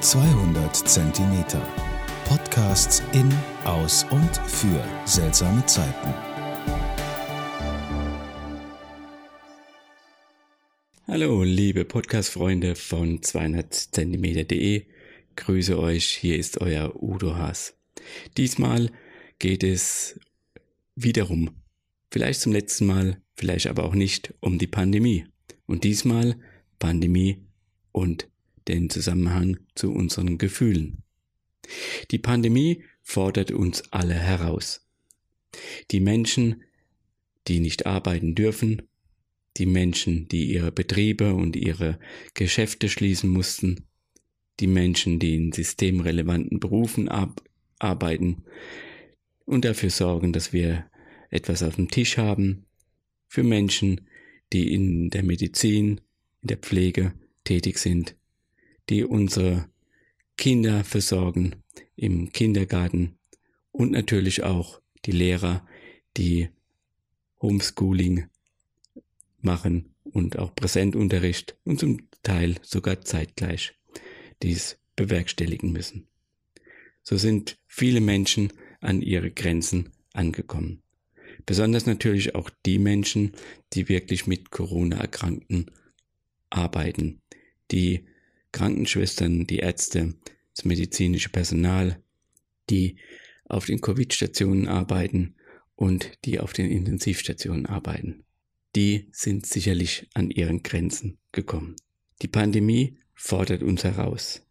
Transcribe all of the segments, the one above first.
200 Zentimeter. Podcasts in, aus und für seltsame Zeiten. Hallo, liebe Podcast-Freunde von 200 Zentimeter.de. Grüße euch, hier ist euer Udo Haas. Diesmal geht es wiederum, vielleicht zum letzten Mal, vielleicht aber auch nicht, um die Pandemie. Und diesmal Pandemie und den Zusammenhang zu unseren Gefühlen. Die Pandemie fordert uns alle heraus. Die Menschen, die nicht arbeiten dürfen, die Menschen, die ihre Betriebe und ihre Geschäfte schließen mussten, die Menschen, die in systemrelevanten Berufen arbeiten und dafür sorgen, dass wir etwas auf dem Tisch haben, für Menschen, die in der Medizin, in der Pflege tätig sind, die unsere Kinder versorgen im Kindergarten und natürlich auch die Lehrer, die Homeschooling machen und auch Präsentunterricht und zum Teil sogar zeitgleich dies bewerkstelligen müssen. So sind viele Menschen an ihre Grenzen angekommen. Besonders natürlich auch die Menschen, die wirklich mit Corona-Erkrankten arbeiten, die Krankenschwestern, die Ärzte, das medizinische Personal, die auf den Covid-Stationen arbeiten und die auf den Intensivstationen arbeiten. Die sind sicherlich an ihren Grenzen gekommen. Die Pandemie fordert uns heraus.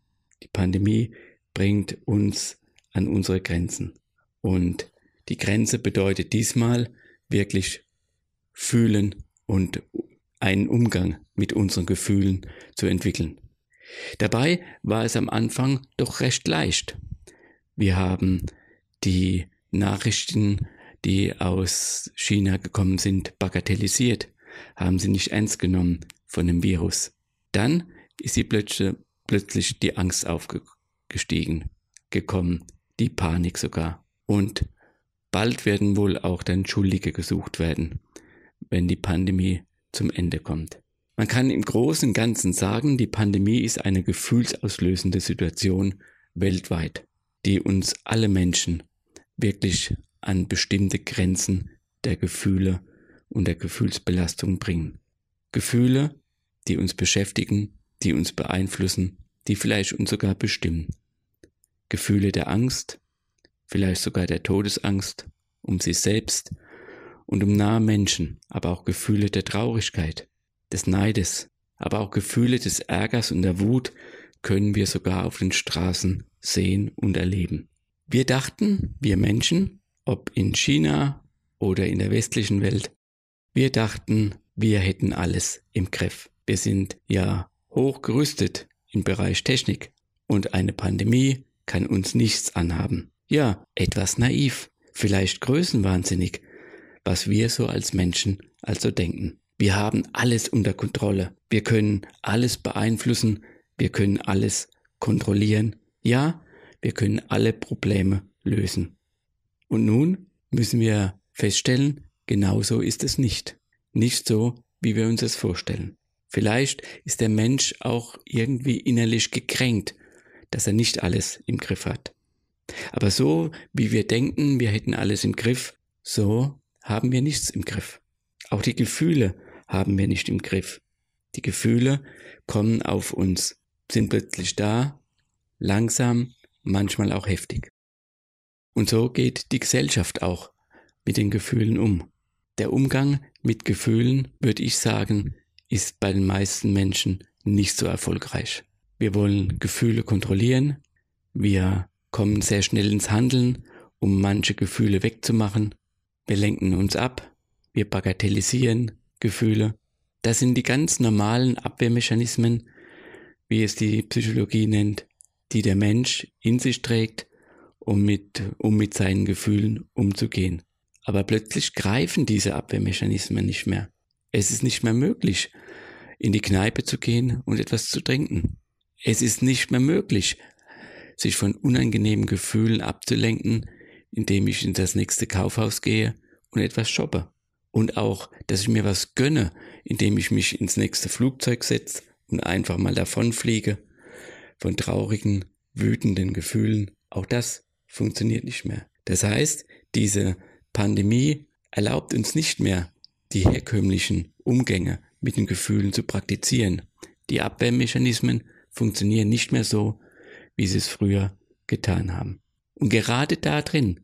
Die Pandemie bringt uns an unsere Grenzen. Und die Grenze bedeutet diesmal wirklich fühlen und einen Umgang mit unseren Gefühlen zu entwickeln. Dabei war es am Anfang doch recht leicht. Wir haben die Nachrichten, die aus China gekommen sind, bagatellisiert, haben sie nicht ernst genommen von dem Virus. Dann ist sie plötzlich, plötzlich die Angst aufgestiegen, gekommen, die Panik sogar. Und bald werden wohl auch dann Schuldige gesucht werden, wenn die Pandemie zum Ende kommt. Man kann im Großen und Ganzen sagen, die Pandemie ist eine gefühlsauslösende Situation weltweit, die uns alle Menschen wirklich an bestimmte Grenzen der Gefühle und der Gefühlsbelastung bringen. Gefühle, die uns beschäftigen, die uns beeinflussen, die vielleicht uns sogar bestimmen. Gefühle der Angst, vielleicht sogar der Todesangst um sich selbst und um nahe Menschen, aber auch Gefühle der Traurigkeit, des Neides, aber auch Gefühle des Ärgers und der Wut können wir sogar auf den Straßen sehen und erleben. Wir dachten, wir Menschen, ob in China oder in der westlichen Welt, wir dachten, wir hätten alles im Griff. Wir sind ja hochgerüstet im Bereich Technik und eine Pandemie kann uns nichts anhaben. Ja, etwas naiv, vielleicht größenwahnsinnig, was wir so als Menschen also denken. Wir haben alles unter Kontrolle. Wir können alles beeinflussen. Wir können alles kontrollieren. Ja, wir können alle Probleme lösen. Und nun müssen wir feststellen, genauso ist es nicht. Nicht so, wie wir uns es vorstellen. Vielleicht ist der Mensch auch irgendwie innerlich gekränkt, dass er nicht alles im Griff hat. Aber so, wie wir denken, wir hätten alles im Griff, so haben wir nichts im Griff. Auch die Gefühle haben wir nicht im Griff. Die Gefühle kommen auf uns, sind plötzlich da, langsam, manchmal auch heftig. Und so geht die Gesellschaft auch mit den Gefühlen um. Der Umgang mit Gefühlen, würde ich sagen, ist bei den meisten Menschen nicht so erfolgreich. Wir wollen Gefühle kontrollieren, wir kommen sehr schnell ins Handeln, um manche Gefühle wegzumachen, wir lenken uns ab, wir bagatellisieren, Gefühle. Das sind die ganz normalen Abwehrmechanismen, wie es die Psychologie nennt, die der Mensch in sich trägt, um mit, um mit seinen Gefühlen umzugehen. Aber plötzlich greifen diese Abwehrmechanismen nicht mehr. Es ist nicht mehr möglich, in die Kneipe zu gehen und etwas zu trinken. Es ist nicht mehr möglich, sich von unangenehmen Gefühlen abzulenken, indem ich in das nächste Kaufhaus gehe und etwas shoppe und auch, dass ich mir was gönne, indem ich mich ins nächste Flugzeug setze und einfach mal davonfliege, von traurigen, wütenden Gefühlen. Auch das funktioniert nicht mehr. Das heißt, diese Pandemie erlaubt uns nicht mehr, die herkömmlichen Umgänge mit den Gefühlen zu praktizieren. Die Abwehrmechanismen funktionieren nicht mehr so, wie sie es früher getan haben. Und gerade da drin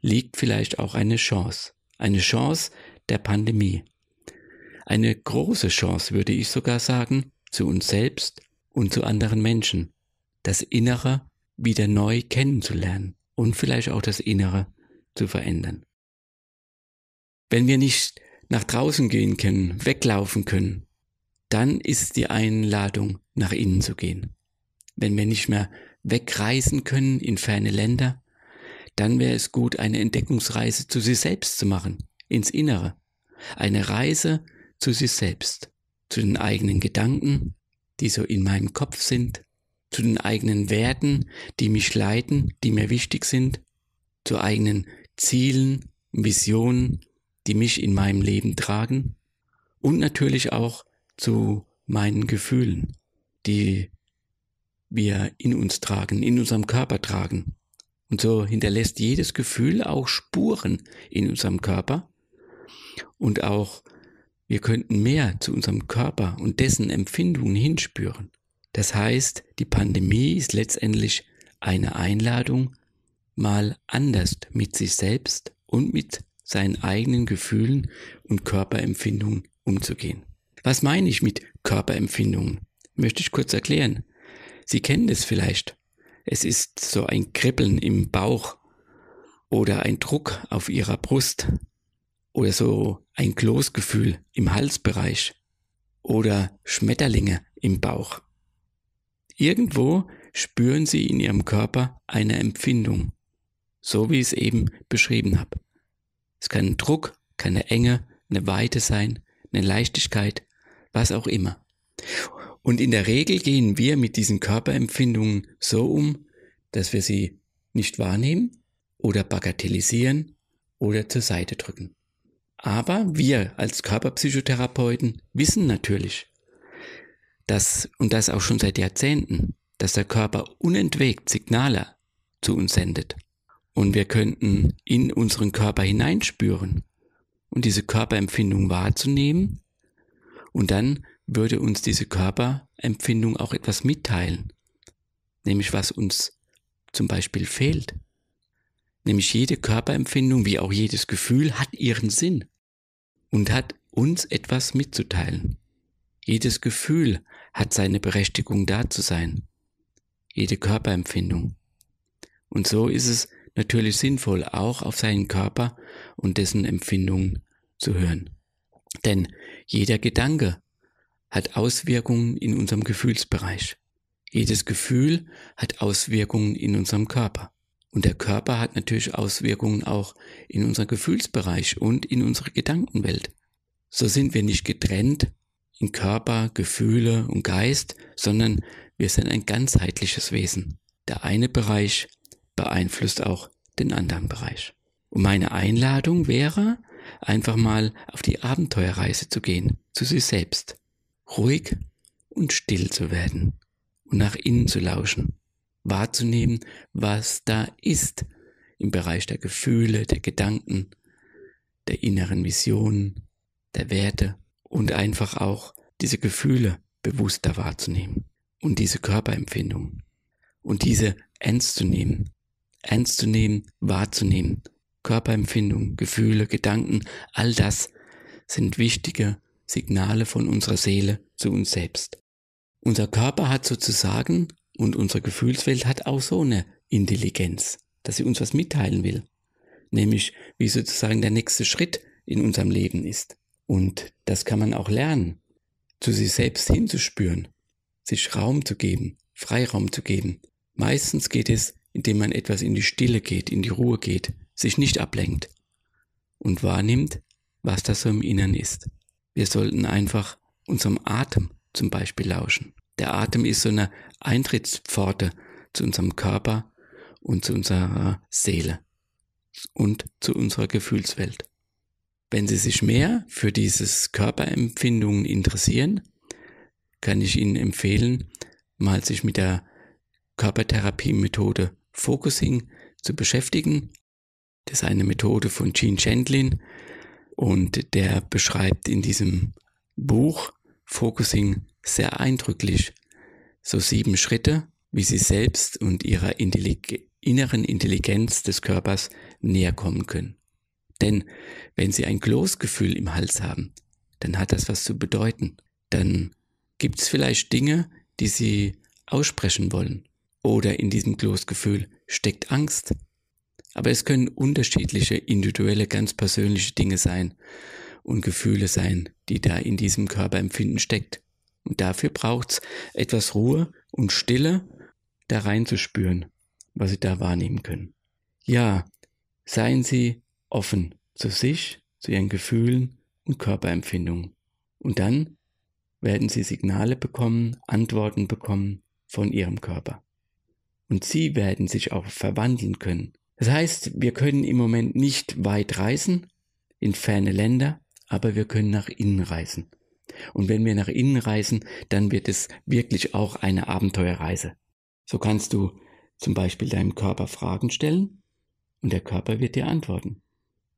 liegt vielleicht auch eine Chance. Eine Chance der Pandemie. Eine große Chance, würde ich sogar sagen, zu uns selbst und zu anderen Menschen. Das Innere wieder neu kennenzulernen und vielleicht auch das Innere zu verändern. Wenn wir nicht nach draußen gehen können, weglaufen können, dann ist die Einladung, nach innen zu gehen. Wenn wir nicht mehr wegreisen können in ferne Länder, dann wäre es gut, eine Entdeckungsreise zu sich selbst zu machen, ins Innere. Eine Reise zu sich selbst, zu den eigenen Gedanken, die so in meinem Kopf sind, zu den eigenen Werten, die mich leiten, die mir wichtig sind, zu eigenen Zielen, Visionen, die mich in meinem Leben tragen und natürlich auch zu meinen Gefühlen, die wir in uns tragen, in unserem Körper tragen. Und so hinterlässt jedes Gefühl auch Spuren in unserem Körper und auch wir könnten mehr zu unserem Körper und dessen Empfindungen hinspüren. Das heißt, die Pandemie ist letztendlich eine Einladung, mal anders mit sich selbst und mit seinen eigenen Gefühlen und Körperempfindungen umzugehen. Was meine ich mit Körperempfindungen? Möchte ich kurz erklären. Sie kennen es vielleicht. Es ist so ein Kribbeln im Bauch oder ein Druck auf Ihrer Brust oder so ein Kloßgefühl im Halsbereich oder Schmetterlinge im Bauch. Irgendwo spüren Sie in Ihrem Körper eine Empfindung, so wie ich es eben beschrieben habe. Es kann ein Druck, keine Enge, eine Weite sein, eine Leichtigkeit, was auch immer. Und in der Regel gehen wir mit diesen Körperempfindungen so um, dass wir sie nicht wahrnehmen oder bagatellisieren oder zur Seite drücken. Aber wir als Körperpsychotherapeuten wissen natürlich, dass, und das auch schon seit Jahrzehnten, dass der Körper unentwegt Signale zu uns sendet. Und wir könnten in unseren Körper hineinspüren und diese Körperempfindung wahrzunehmen. Und dann würde uns diese Körperempfindung auch etwas mitteilen. Nämlich was uns zum Beispiel fehlt. Nämlich jede Körperempfindung wie auch jedes Gefühl hat ihren Sinn und hat uns etwas mitzuteilen. Jedes Gefühl hat seine Berechtigung da zu sein. Jede Körperempfindung. Und so ist es natürlich sinnvoll, auch auf seinen Körper und dessen Empfindungen zu hören. Denn jeder Gedanke hat Auswirkungen in unserem Gefühlsbereich. Jedes Gefühl hat Auswirkungen in unserem Körper. Und der Körper hat natürlich Auswirkungen auch in unserem Gefühlsbereich und in unserer Gedankenwelt. So sind wir nicht getrennt in Körper, Gefühle und Geist, sondern wir sind ein ganzheitliches Wesen. Der eine Bereich beeinflusst auch den anderen Bereich. Und meine Einladung wäre, einfach mal auf die Abenteuerreise zu gehen, zu sich selbst, ruhig und still zu werden und nach innen zu lauschen wahrzunehmen, was da ist im Bereich der Gefühle, der Gedanken, der inneren Visionen, der Werte und einfach auch diese Gefühle bewusster wahrzunehmen und diese Körperempfindungen und diese ernst zu nehmen, ernst zu nehmen, wahrzunehmen. Körperempfindungen, Gefühle, Gedanken, all das sind wichtige Signale von unserer Seele zu uns selbst. Unser Körper hat sozusagen und unsere Gefühlswelt hat auch so eine Intelligenz, dass sie uns was mitteilen will. Nämlich, wie sozusagen der nächste Schritt in unserem Leben ist. Und das kann man auch lernen, zu sich selbst hinzuspüren, sich Raum zu geben, Freiraum zu geben. Meistens geht es, indem man etwas in die Stille geht, in die Ruhe geht, sich nicht ablenkt und wahrnimmt, was da so im Innern ist. Wir sollten einfach unserem Atem zum Beispiel lauschen. Der Atem ist so eine Eintrittspforte zu unserem Körper und zu unserer Seele und zu unserer Gefühlswelt. Wenn Sie sich mehr für dieses Körperempfindungen interessieren, kann ich Ihnen empfehlen, mal sich mit der Körpertherapie-Methode Focusing zu beschäftigen. Das ist eine Methode von Gene Chandlin und der beschreibt in diesem Buch Focusing sehr eindrücklich so sieben Schritte, wie sie selbst und ihrer Intellig inneren Intelligenz des Körpers näher kommen können. Denn wenn sie ein Kloßgefühl im Hals haben, dann hat das was zu bedeuten. Dann gibt es vielleicht Dinge, die sie aussprechen wollen. Oder in diesem Kloßgefühl steckt Angst. Aber es können unterschiedliche, individuelle, ganz persönliche Dinge sein und Gefühle sein, die da in diesem Körperempfinden steckt. Und dafür braucht's etwas Ruhe und Stille, da reinzuspüren, was Sie da wahrnehmen können. Ja, seien Sie offen zu sich, zu Ihren Gefühlen und Körperempfindungen. Und dann werden Sie Signale bekommen, Antworten bekommen von Ihrem Körper. Und Sie werden sich auch verwandeln können. Das heißt, wir können im Moment nicht weit reisen, in ferne Länder, aber wir können nach innen reisen. Und wenn wir nach innen reisen, dann wird es wirklich auch eine Abenteuerreise. So kannst du zum Beispiel deinem Körper Fragen stellen und der Körper wird dir antworten.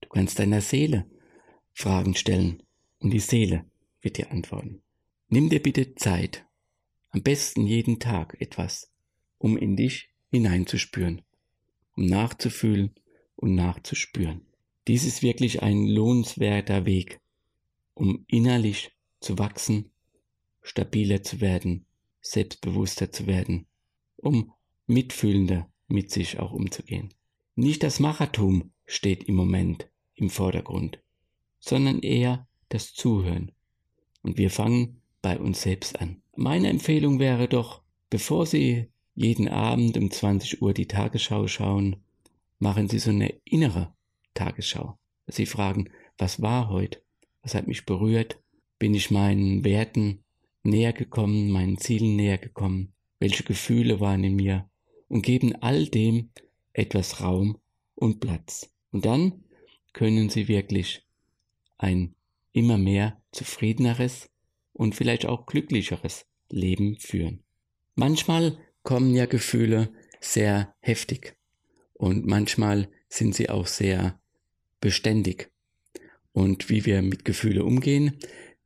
Du kannst deiner Seele Fragen stellen und die Seele wird dir antworten. Nimm dir bitte Zeit, am besten jeden Tag etwas, um in dich hineinzuspüren, um nachzufühlen und nachzuspüren. Dies ist wirklich ein lohnenswerter Weg, um innerlich zu wachsen, stabiler zu werden, selbstbewusster zu werden, um mitfühlender mit sich auch umzugehen. Nicht das Machertum steht im Moment im Vordergrund, sondern eher das Zuhören. Und wir fangen bei uns selbst an. Meine Empfehlung wäre doch, bevor Sie jeden Abend um 20 Uhr die Tagesschau schauen, machen Sie so eine innere Tagesschau. Sie fragen, was war heute? Was hat mich berührt? Bin ich meinen Werten näher gekommen, meinen Zielen näher gekommen, welche Gefühle waren in mir und geben all dem etwas Raum und Platz. Und dann können sie wirklich ein immer mehr zufriedeneres und vielleicht auch glücklicheres Leben führen. Manchmal kommen ja Gefühle sehr heftig und manchmal sind sie auch sehr beständig. Und wie wir mit Gefühle umgehen,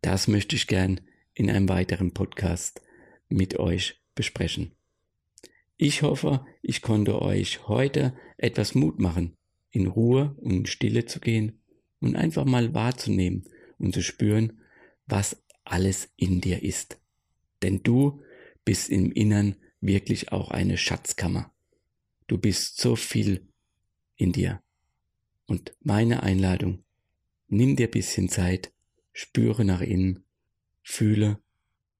das möchte ich gern in einem weiteren Podcast mit euch besprechen. Ich hoffe, ich konnte euch heute etwas Mut machen, in Ruhe und Stille zu gehen und einfach mal wahrzunehmen und zu spüren, was alles in dir ist. Denn du bist im Innern wirklich auch eine Schatzkammer. Du bist so viel in dir. Und meine Einladung, nimm dir bisschen Zeit, spüre nach innen, fühle,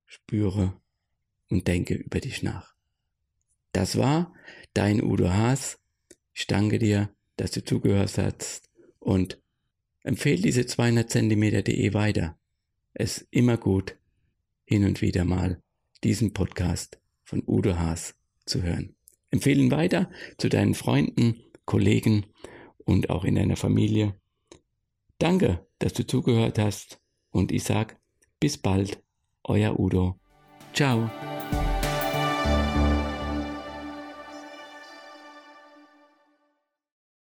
spüre und denke über dich nach. Das war dein Udo Haas. Ich danke dir, dass du zugehört hast und empfehle diese 200 cm.de weiter. Es ist immer gut, hin und wieder mal diesen Podcast von Udo Haas zu hören. Empfehle ihn weiter zu deinen Freunden, Kollegen und auch in deiner Familie. Danke, dass du zugehört hast und ich sag bis bald, euer Udo. Ciao.